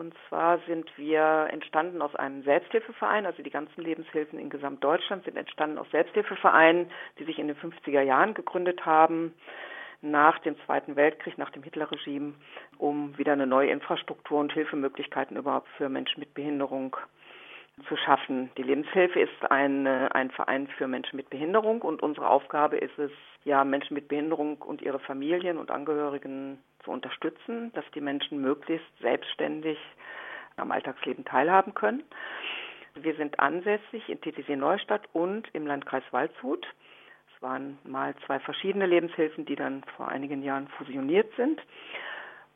Und zwar sind wir entstanden aus einem Selbsthilfeverein, also die ganzen Lebenshilfen in Gesamtdeutschland sind entstanden aus Selbsthilfevereinen, die sich in den 50er Jahren gegründet haben, nach dem Zweiten Weltkrieg, nach dem Hitlerregime, um wieder eine neue Infrastruktur und Hilfemöglichkeiten überhaupt für Menschen mit Behinderung zu schaffen. Die Lebenshilfe ist ein, ein Verein für Menschen mit Behinderung und unsere Aufgabe ist es, ja, Menschen mit Behinderung und ihre Familien und Angehörigen zu unterstützen, dass die Menschen möglichst selbstständig am Alltagsleben teilhaben können. Wir sind ansässig in TTC Neustadt und im Landkreis Waldshut. Es waren mal zwei verschiedene Lebenshilfen, die dann vor einigen Jahren fusioniert sind.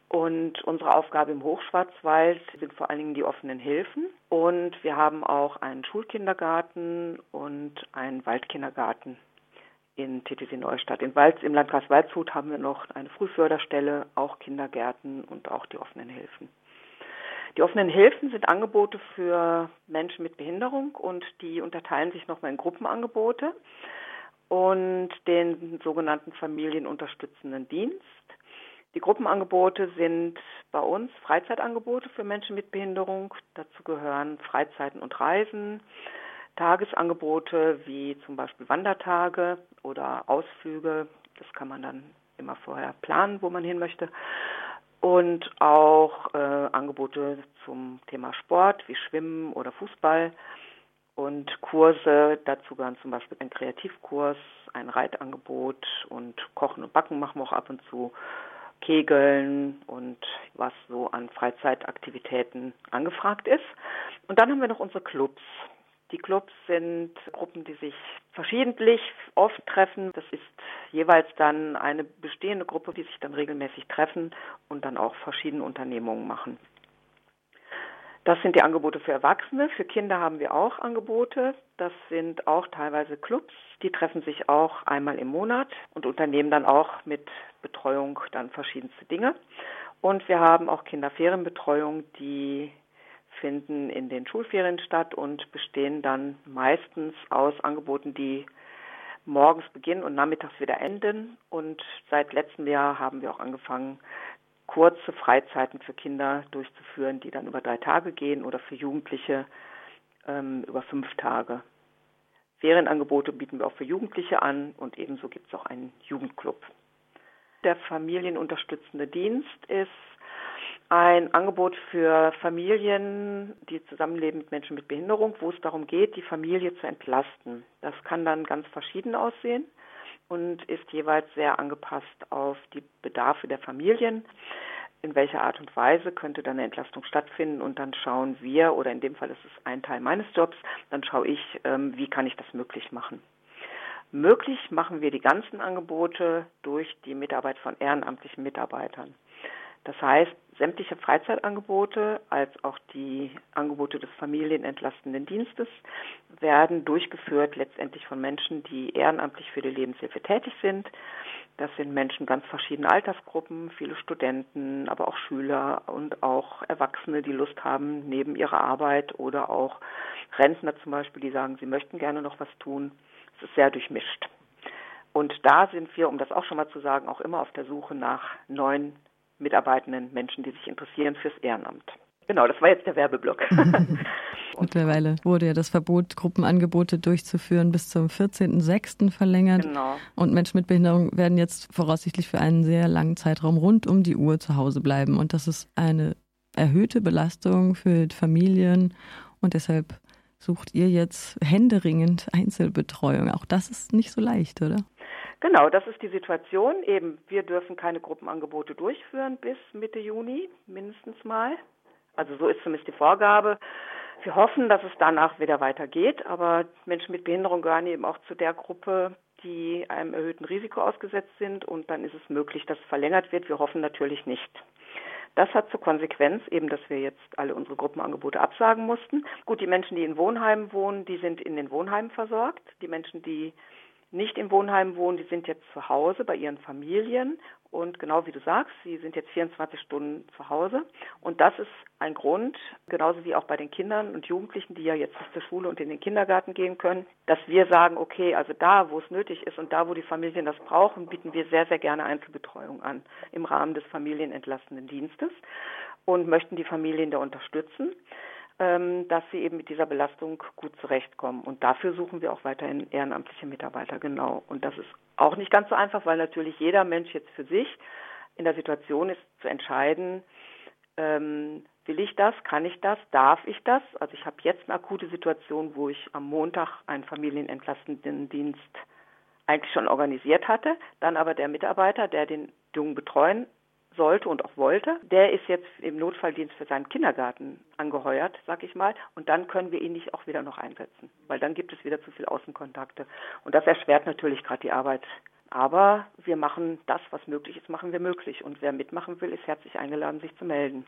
Und unsere Aufgabe im Hochschwarzwald sind vor allen Dingen die offenen Hilfen. Und wir haben auch einen Schulkindergarten und einen Waldkindergarten in TTC Neustadt. In Wald, Im Landkreis Waldshut haben wir noch eine Frühförderstelle, auch Kindergärten und auch die offenen Hilfen. Die offenen Hilfen sind Angebote für Menschen mit Behinderung und die unterteilen sich nochmal in Gruppenangebote und den sogenannten familienunterstützenden Dienst. Die Gruppenangebote sind bei uns Freizeitangebote für Menschen mit Behinderung. Dazu gehören Freizeiten und Reisen, Tagesangebote wie zum Beispiel Wandertage oder Ausflüge. Das kann man dann immer vorher planen, wo man hin möchte. Und auch äh, Angebote zum Thema Sport wie Schwimmen oder Fußball und Kurse. Dazu gehören zum Beispiel ein Kreativkurs, ein Reitangebot und Kochen und Backen machen wir auch ab und zu. Kegeln und was so an Freizeitaktivitäten angefragt ist. Und dann haben wir noch unsere Clubs. Die Clubs sind Gruppen, die sich verschiedentlich oft treffen. Das ist jeweils dann eine bestehende Gruppe, die sich dann regelmäßig treffen und dann auch verschiedene Unternehmungen machen. Das sind die Angebote für Erwachsene. Für Kinder haben wir auch Angebote. Das sind auch teilweise Clubs. Die treffen sich auch einmal im Monat und unternehmen dann auch mit Betreuung dann verschiedenste Dinge. Und wir haben auch Kinderferienbetreuung, die finden in den Schulferien statt und bestehen dann meistens aus Angeboten, die morgens beginnen und nachmittags wieder enden. Und seit letztem Jahr haben wir auch angefangen, kurze Freizeiten für Kinder durchzuführen, die dann über drei Tage gehen oder für Jugendliche ähm, über fünf Tage. Ferienangebote bieten wir auch für Jugendliche an und ebenso gibt es auch einen Jugendclub. Der familienunterstützende Dienst ist ein Angebot für Familien, die zusammenleben mit Menschen mit Behinderung, wo es darum geht, die Familie zu entlasten. Das kann dann ganz verschieden aussehen und ist jeweils sehr angepasst auf die Bedarfe der Familien. In welcher Art und Weise könnte dann eine Entlastung stattfinden und dann schauen wir, oder in dem Fall ist es ein Teil meines Jobs, dann schaue ich, ähm, wie kann ich das möglich machen. Möglich machen wir die ganzen Angebote durch die Mitarbeit von ehrenamtlichen Mitarbeitern. Das heißt, sämtliche Freizeitangebote als auch die Angebote des familienentlastenden Dienstes werden durchgeführt letztendlich von Menschen, die ehrenamtlich für die Lebenshilfe tätig sind. Das sind Menschen ganz verschiedener Altersgruppen, viele Studenten, aber auch Schüler und auch Erwachsene, die Lust haben neben ihrer Arbeit oder auch Rentner zum Beispiel, die sagen, sie möchten gerne noch was tun. Es ist sehr durchmischt. Und da sind wir, um das auch schon mal zu sagen, auch immer auf der Suche nach neuen mitarbeitenden Menschen, die sich interessieren fürs Ehrenamt. Genau, das war jetzt der Werbeblock. Mittlerweile wurde ja das Verbot, Gruppenangebote durchzuführen, bis zum 14.06. verlängert. Genau. Und Menschen mit Behinderung werden jetzt voraussichtlich für einen sehr langen Zeitraum rund um die Uhr zu Hause bleiben. Und das ist eine erhöhte Belastung für Familien. Und deshalb sucht ihr jetzt händeringend Einzelbetreuung. Auch das ist nicht so leicht, oder? Genau, das ist die Situation. Eben, wir dürfen keine Gruppenangebote durchführen bis Mitte Juni mindestens mal. Also so ist zumindest die Vorgabe. Wir hoffen, dass es danach wieder weitergeht, aber Menschen mit Behinderung gehören eben auch zu der Gruppe, die einem erhöhten Risiko ausgesetzt sind und dann ist es möglich, dass es verlängert wird. Wir hoffen natürlich nicht. Das hat zur Konsequenz eben, dass wir jetzt alle unsere Gruppenangebote absagen mussten. Gut, die Menschen, die in Wohnheimen wohnen, die sind in den Wohnheimen versorgt. Die Menschen, die nicht im Wohnheim wohnen, die sind jetzt zu Hause bei ihren Familien und genau wie du sagst, sie sind jetzt 24 Stunden zu Hause und das ist ein Grund, genauso wie auch bei den Kindern und Jugendlichen, die ja jetzt zur Schule und in den Kindergarten gehen können, dass wir sagen, okay, also da, wo es nötig ist und da, wo die Familien das brauchen, bieten wir sehr, sehr gerne Einzelbetreuung an im Rahmen des familienentlastenden Dienstes. und möchten die Familien da unterstützen, dass sie eben mit dieser Belastung gut zurechtkommen. Und dafür suchen wir auch weiterhin ehrenamtliche Mitarbeiter, genau. Und das ist auch nicht ganz so einfach, weil natürlich jeder Mensch jetzt für sich in der Situation ist, zu entscheiden, ähm, will ich das, kann ich das, darf ich das? Also ich habe jetzt eine akute Situation, wo ich am Montag einen familienentlastenden Dienst eigentlich schon organisiert hatte, dann aber der Mitarbeiter, der den Jungen betreuen sollte und auch wollte, der ist jetzt im Notfalldienst für seinen Kindergarten angeheuert, sag ich mal, und dann können wir ihn nicht auch wieder noch einsetzen, weil dann gibt es wieder zu viel Außenkontakte und das erschwert natürlich gerade die Arbeit. Aber wir machen das, was möglich ist, machen wir möglich und wer mitmachen will, ist herzlich eingeladen, sich zu melden.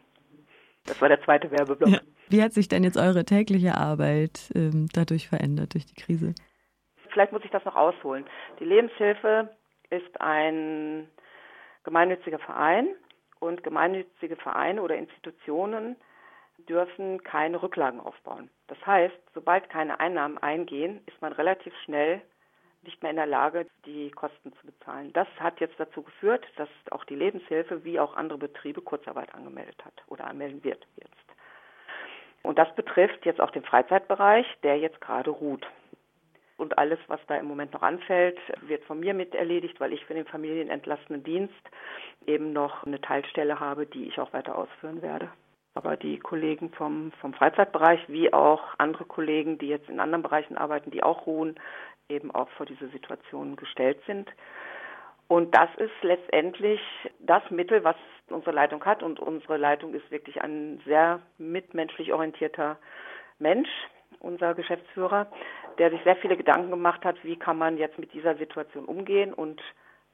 Das war der zweite Werbeblock. Ja. Wie hat sich denn jetzt eure tägliche Arbeit ähm, dadurch verändert, durch die Krise? Vielleicht muss ich das noch ausholen. Die Lebenshilfe ist ein gemeinnütziger Verein und gemeinnützige Vereine oder Institutionen dürfen keine Rücklagen aufbauen. Das heißt, sobald keine Einnahmen eingehen, ist man relativ schnell nicht mehr in der Lage, die Kosten zu bezahlen. Das hat jetzt dazu geführt, dass auch die Lebenshilfe wie auch andere Betriebe Kurzarbeit angemeldet hat oder anmelden wird jetzt. Und das betrifft jetzt auch den Freizeitbereich, der jetzt gerade ruht. Und alles, was da im Moment noch anfällt, wird von mir mit erledigt, weil ich für den familienentlastenden Dienst eben noch eine Teilstelle habe, die ich auch weiter ausführen werde. Aber die Kollegen vom, vom Freizeitbereich wie auch andere Kollegen, die jetzt in anderen Bereichen arbeiten, die auch ruhen, eben auch vor diese Situation gestellt sind. Und das ist letztendlich das Mittel, was unsere Leitung hat. Und unsere Leitung ist wirklich ein sehr mitmenschlich orientierter Mensch, unser Geschäftsführer, der sich sehr viele Gedanken gemacht hat, wie kann man jetzt mit dieser Situation umgehen. Und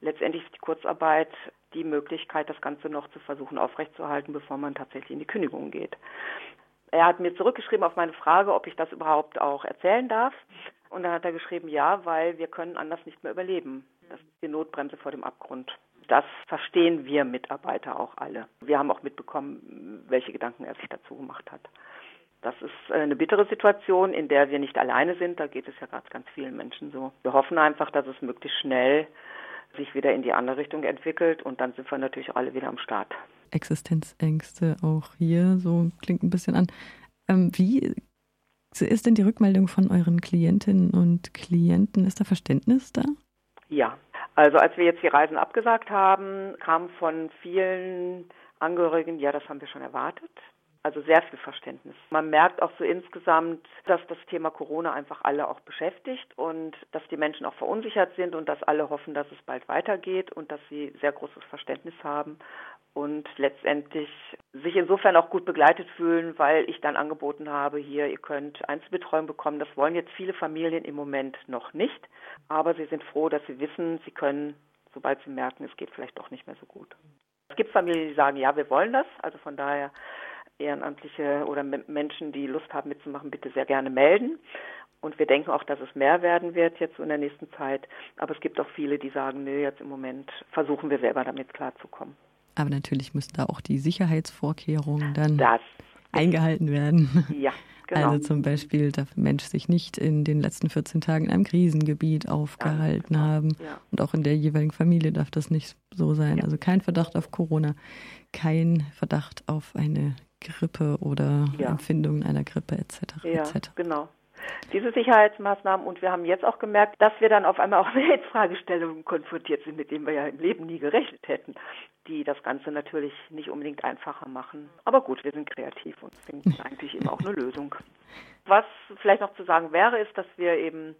letztendlich ist die Kurzarbeit die Möglichkeit, das Ganze noch zu versuchen aufrechtzuerhalten, bevor man tatsächlich in die Kündigung geht. Er hat mir zurückgeschrieben auf meine Frage, ob ich das überhaupt auch erzählen darf. Und dann hat er geschrieben, ja, weil wir können anders nicht mehr überleben. Das ist die Notbremse vor dem Abgrund. Das verstehen wir Mitarbeiter auch alle. Wir haben auch mitbekommen, welche Gedanken er sich dazu gemacht hat. Das ist eine bittere Situation, in der wir nicht alleine sind. Da geht es ja gerade ganz vielen Menschen so. Wir hoffen einfach, dass es möglichst schnell sich wieder in die andere Richtung entwickelt und dann sind wir natürlich alle wieder am Start. Existenzängste auch hier, so klingt ein bisschen an. Ähm, wie ist denn die Rückmeldung von euren Klientinnen und Klienten? Ist da Verständnis da? Ja, also als wir jetzt die Reisen abgesagt haben, kam von vielen Angehörigen, ja, das haben wir schon erwartet. Also sehr viel Verständnis. Man merkt auch so insgesamt, dass das Thema Corona einfach alle auch beschäftigt und dass die Menschen auch verunsichert sind und dass alle hoffen, dass es bald weitergeht und dass sie sehr großes Verständnis haben und letztendlich sich insofern auch gut begleitet fühlen, weil ich dann angeboten habe, hier, ihr könnt Einzelbetreuung bekommen. Das wollen jetzt viele Familien im Moment noch nicht, aber sie sind froh, dass sie wissen, sie können, sobald sie merken, es geht vielleicht doch nicht mehr so gut. Es gibt Familien, die sagen, ja, wir wollen das. Also von daher Ehrenamtliche oder Menschen, die Lust haben mitzumachen, bitte sehr gerne melden. Und wir denken auch, dass es mehr werden wird jetzt in der nächsten Zeit. Aber es gibt auch viele, die sagen, nö, jetzt im Moment versuchen wir selber damit klarzukommen. Aber natürlich müssen da auch die Sicherheitsvorkehrungen dann das. eingehalten werden. Ja, genau. Also zum Beispiel darf ein Mensch sich nicht in den letzten 14 Tagen in einem Krisengebiet aufgehalten ja, genau. haben. Ja. Und auch in der jeweiligen Familie darf das nicht so sein. Ja. Also kein Verdacht auf Corona, kein Verdacht auf eine Grippe oder Empfindungen einer Grippe etc. Ja, etc. genau diese Sicherheitsmaßnahmen und wir haben jetzt auch gemerkt, dass wir dann auf einmal auch mit Fragestellungen konfrontiert sind, mit denen wir ja im Leben nie gerechnet hätten, die das Ganze natürlich nicht unbedingt einfacher machen. Aber gut, wir sind kreativ und finden eigentlich eben auch eine Lösung. Was vielleicht noch zu sagen wäre, ist, dass wir eben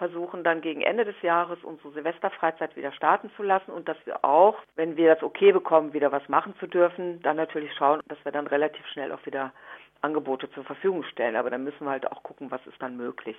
versuchen dann gegen Ende des Jahres unsere Silvesterfreizeit wieder starten zu lassen und dass wir auch, wenn wir das okay bekommen, wieder was machen zu dürfen, dann natürlich schauen, dass wir dann relativ schnell auch wieder Angebote zur Verfügung stellen. Aber dann müssen wir halt auch gucken, was ist dann möglich.